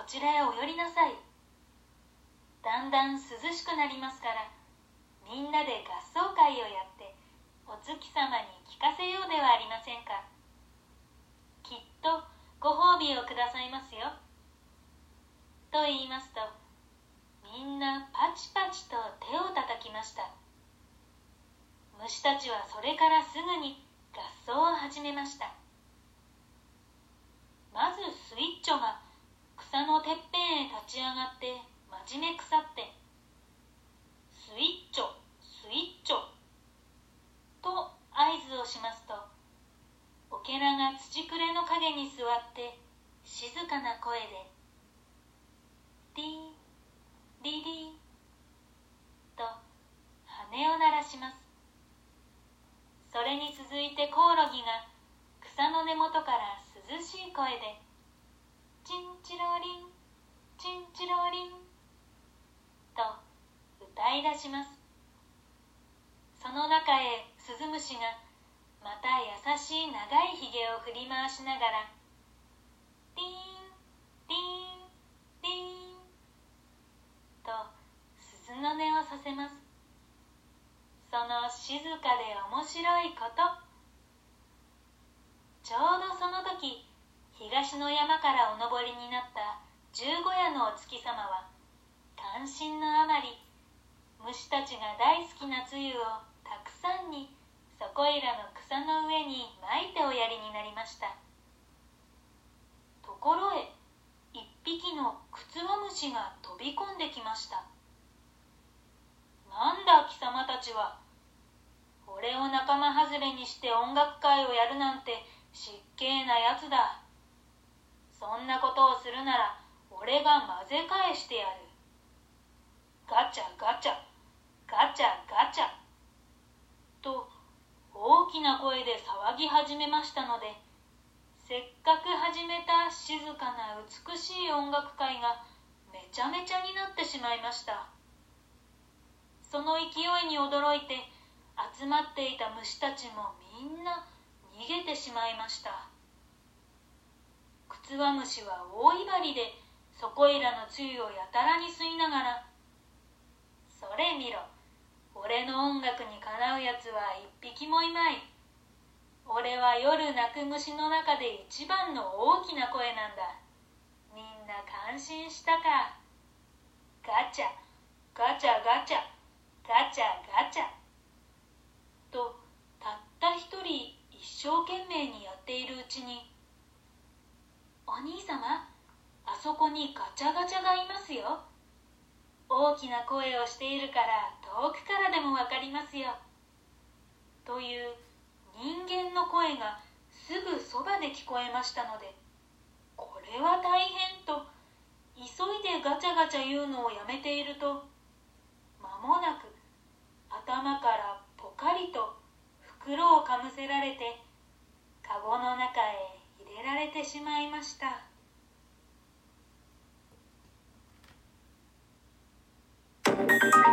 こちらへお寄りなさい。だんだん涼しくなりますからみんなで合奏会をやってお月様に聞かせようではありませんか。きっとご褒美をくださいますよ。と言いますとみんなパチパチと手を叩きました。虫たちはそれからすぐに合奏を始めました。まずスイッチョが草のてっぺんへ立ち上がって真面目腐って「スイッチョスイッチョ」と合図をしますとオケラが土くれの陰に座って静かな声で「ディーディディと羽を鳴らします。それに続いてコオロギが草の根元から涼しい声で「チンチロリンチンチロリン」と歌い出します。その中へスズムシがまた優しい長いひげを振り回しながら「ティーンティーンティーン」と鈴の音をさせます。その静かで面白いこと。ちょうどその時東の山からお登りになった十五夜のお月様は関心のあまり虫たちが大好きなつゆをたくさんにそこいらの草の上にまいておやりになりました。ところへ一匹のクツワムシが飛び込んできました。なんだ貴様たちは。俺を仲間外れにして音楽会をやるなんて失敬なやつだ。そんなことをするなら俺が混ぜ返してやる。ガチャガチャ。ガチャガチャ。と大きな声で騒ぎ始めましたのでせっかく始めた静かな美しい音楽会がめちゃめちゃになってしまいました。その勢いに驚いて集まっていた虫たちもみんな逃げてしまいました。クツワムシは大威張りでそこいらのつゆをやたらに吸いながら「それ見ろ。俺の音楽にかなうやつは一匹もいまい。俺は夜鳴く虫の中で一番の大きな声なんだ。みんな感心したか。ガチャ。ガチャガチャ。ガチャガチャ。とたった一人一生懸命にやっているうちに「お兄様あそこにガチャガチャがいますよ」大きな声をしているから遠くからでも分かりますよ。という人間の声がすぐそばで聞こえましたのでこれは大変と急いでガチャガチャ言うのをやめていると間もなく頭からポカリと袋をかぶせられてカゴの中へ入れられてしまいました「thank you